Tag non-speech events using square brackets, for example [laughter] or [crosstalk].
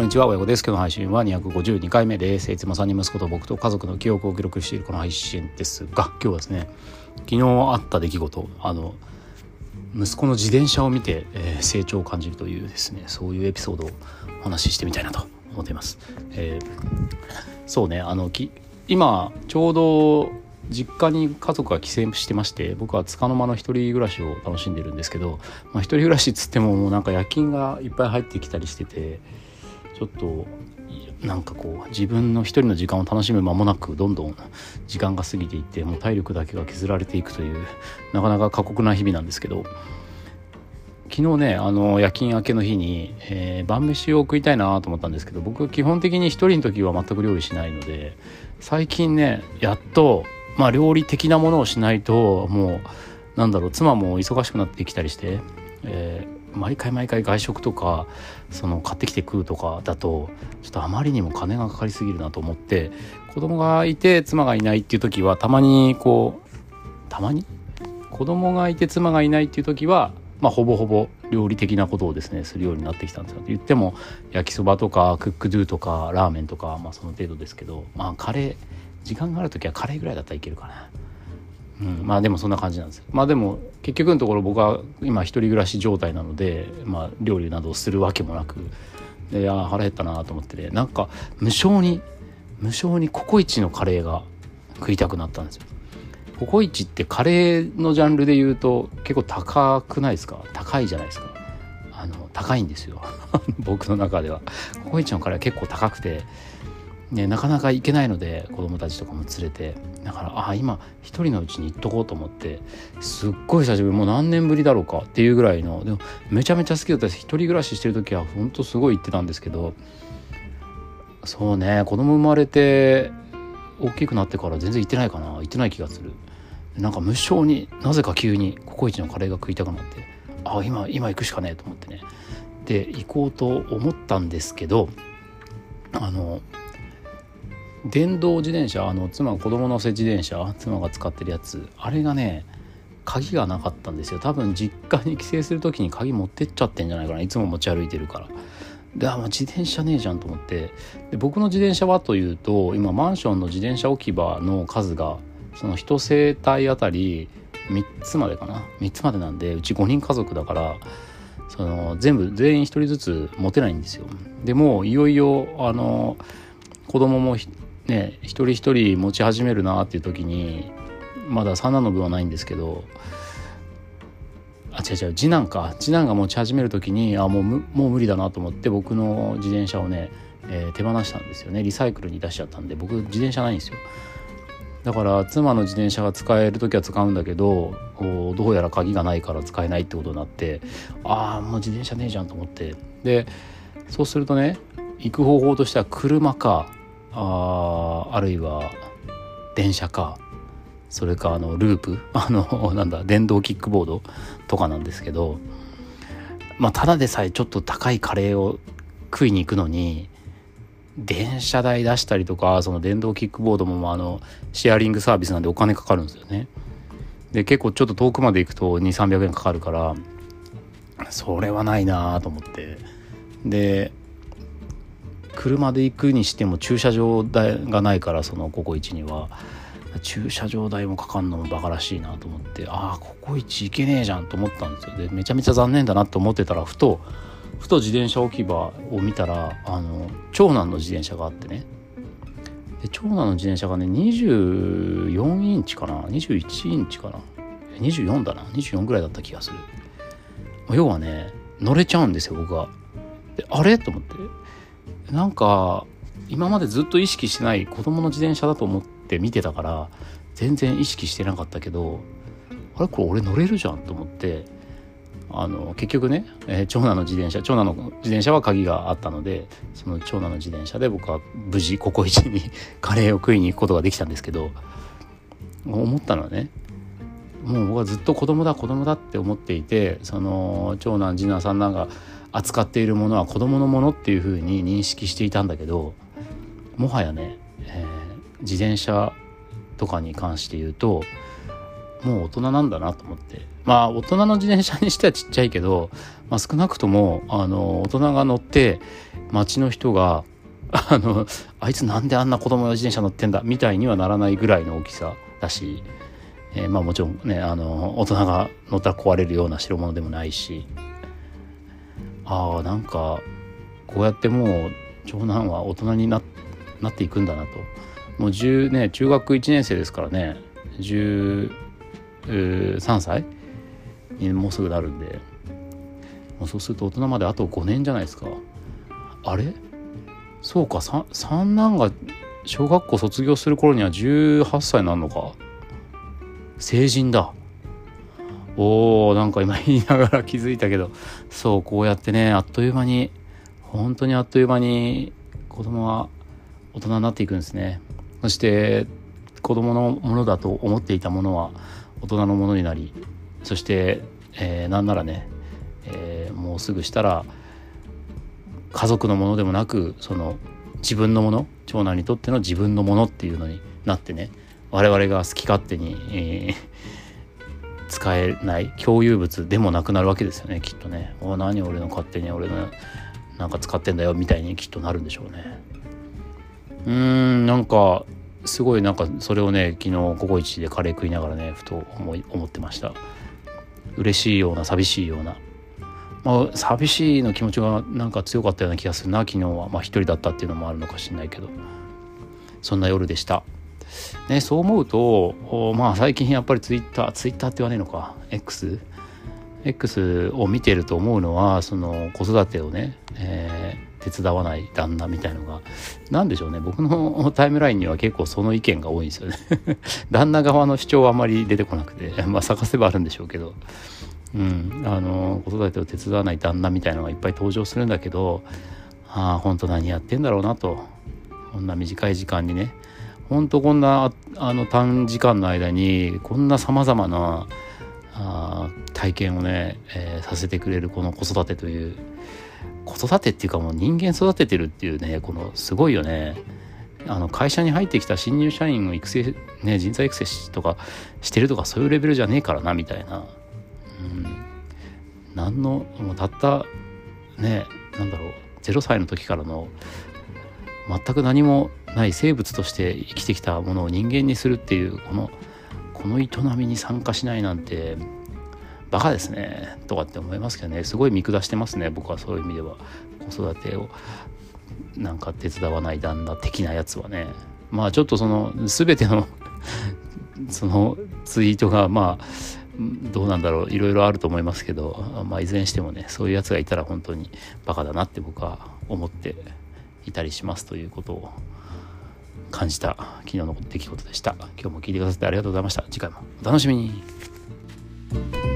こんにちは、親子です。今日の配信は252回目です。いつも3人息子と僕と家族の記憶を記録しているこの配信ですが、今日はですね、昨日あった出来事、あの、息子の自転車を見て、えー、成長を感じるというですね、そういうエピソードをお話ししてみたいなと思っています。えー、そうね、あの、き今、ちょうど実家に家族が帰省してまして僕はつかの間の一人暮らしを楽しんでるんですけど、まあ、一人暮らしっつってももうなんか夜勤がいっぱい入ってきたりしててちょっとなんかこう自分の一人の時間を楽しむ間もなくどんどん時間が過ぎていってもう体力だけが削られていくというなかなか過酷な日々なんですけど。昨日ねあの夜勤明けの日に、えー、晩飯を食いたいなと思ったんですけど僕基本的に一人の時は全く料理しないので最近ねやっとまあ料理的なものをしないともうなんだろう妻も忙しくなってきたりして、えー毎回毎回外食とかその買ってきて食うとかだとちょっとあまりにも金がかかりすぎるなと思って子供がいて妻がいないっていう時はたまにこうたまに？子供がいて妻がいないっていう時はまあほぼほぼ料理的なことをですねするようになってきたんですよ言っても焼きそばとかクックドゥとかラーメンとかまあその程度ですけどまあカレー時間がある時はカレーぐらいだったらいけるかな。うん、まあでもそんな感じなんですまあでも結局のところ僕は今一人暮らし状態なので、まあ、料理などをするわけもなく。であ腹減ったなと思ってねなんか無性に無性にココイチのカレーが食いたくなったんですよ。ココイチってカレーのジャンルで言うと結構高くないですか？高いじゃないですか。あの高いんですよ。[laughs] 僕の中では。ココイチのカレーは結構高くて。ね、なかなか行けないので子供たちとかも連れて。だからあ今一人のうちに行っとこうと思ってすっごい久しぶりもう何年ぶりだろうかっていうぐらいのでもめちゃめちゃ好きだったです。一人暮らししてる時はほんとすごい行ってたんですけどそうね子供生まれて大きくなってから全然行ってないかな。行ってない気がする。なんか無性になぜか急にココイチのカレーが食いたくなってあ今今行くしかねえと思ってね。で行こうと思ったんですけどあの電動自転車あの妻子供乗せ自転車妻が使ってるやつあれがね鍵がなかったんですよ。多分実家に帰省する時に鍵持ってっちゃってんじゃないかな。いつも持ち歩いてるから。であ自転車ねえじゃんと思って。で僕の自転車はというと今マンションの自転車置き場の数がその1世帯あたり3つまでかな。3つまでなんでうち5人家族だからその全部全員1人ずつ持てないんですよ。でもいよいよあの子供もね一人一人持ち始めるなっていう時にまだ三男の分はないんですけどあ違う違う次男か。次男が持ち始める時にあもうもう無理だなと思って僕の自転車をね、えー、手放したんですよね。リサイクルに出しちゃったんで僕自転車ないんですよ。だから妻の自転車が使える時は使うんだけどどうやら鍵がないから使えないってことになってああもう自転車ねえじゃんと思って。でそうするとね行く方法としては車かああるいは電車かそれかあのループ [laughs] あのなんだ電動キックボードとかなんですけどまあただでさえちょっと高いカレーを食いに行くのに電車代出したりとかその電動キックボードもあのシェアリングサービスなんでお金かかるんですよね。で結構ちょっと遠くまで行くと2300円かかるからそれはないなと思ってで車で行くにしても駐車場代がないからそのココイチには。駐車場代もかかんのもバカらしいなと思ってああココイチ行けねえじゃんと思ったんですよ。でめちゃめちゃ残念だなと思ってたらふとふと自転車置き場を見たらあの長男の自転車があってね。で長男の自転車がね24インチかな？21インチかな？24だな？24ぐらいだった気がする。要はね乗れちゃうんですよ僕はであれ？と思って。なんか今までずっと意識してない子供の自転車だと思って見てたから全然意識してなかったけどあれこれ俺乗れるじゃんと思ってあの結局ね、えー、長男の自転車長男の自転車は鍵があったのでその長男の自転車で僕は無事ココイチに [laughs] カレーを食いに行くことができたんですけど思ったのはねもう僕はずっと子供だ子供だって思っていてその長男次男三男が扱っているものは子供のものっていうふうに認識していたんだけどもはやね、えー、自転車とかに関して言うともう大人なんだなと思って。まあ大人の自転車にしてはちっちゃいけど、まあ、少なくともあの大人が乗って街の人があのあいつなんであんな子供の自転車乗ってんだみたいにはならないぐらいの大きさだし、えー、まあもちろんねあの大人が乗ったら壊れるような代物でもないしああなんかこうやってもう長男は大人になっていくんだなと。もう10ね中学1年生ですからね。13歳にもうすぐなるんで。もうそうすると大人まであと5年じゃないですか。あれ？そうか三男が小学校卒業する頃には18歳なるのか。成人だ。おーなんか今言いながら気づいたけどそうこうやってねあっという間に本当にあっという間に子供は大人になっていくんですね。そして子供のものだと思っていたものは大人のものになりそして、えー、なんならね、えー、もうすぐしたら家族のものでもなくその自分のもの長男にとっての自分のものっていうのになってね我々が好き勝手に、えー、使えない共有物でもなくなるわけですよねきっとね。お何俺の勝手に俺のなんか使ってんだよみたいにきっとなるんでしょうね。うーんなんかすごいなんかそれをね昨日ココイチでカレー食いながらねふと思い思ってました。嬉しいような寂しいような。まあ寂しいの気持ちがなんか強かったような気がするな昨日は。まあ一人だったっていうのもあるのかしれないけど。そんな夜でした。ねそう思うとまあ最近やっぱりツイッターツイッターって言わねえのか X X を見てると思うのはその子育てをね、えー、手伝わない旦那みたいのが何でしょうね。僕の [laughs] タイムラインには結構その意見が多いんですよね。[laughs] 旦那側の主張はあまり出てこなくて [laughs] まあ探せばあるんでしょうけど、うん、あの子育てを手伝わない旦那みたいのがいっぱい登場するんだけどああ本当何やってんだろうなと。こんな短い時間にね本当こんなあの短時間の間にこんなさまざまなあ体験をね、えー、させてくれるこの子育てという子育てっていうかもう人間育ててるっていうねこのすごいよね。あの会社に入ってきた新入社員を育成ね人材育成とかしてるとかそういうレベルじゃねえからなみたいな。うん。何のもうたったねなんだろう0歳の時からの全く何もない生物として生きてきたものを人間にするっていうこのこの営みに参加しないなんてバカですねとかって思いますけどね。すごい見下してますね僕はそういう意味では。子育てをなんか手伝わない旦那的なやつはね。まあちょっとその全ての [laughs] そのツイートがまあどうなんだろう。いろいろあると思いますけど、まあ、いずれにしてもねそういうやつがいたら本当にバカだなって僕は思っていたりしますということを感じた昨日の出来事でした。今日も聞いてくださってありがとうございました。次回もお楽しみに。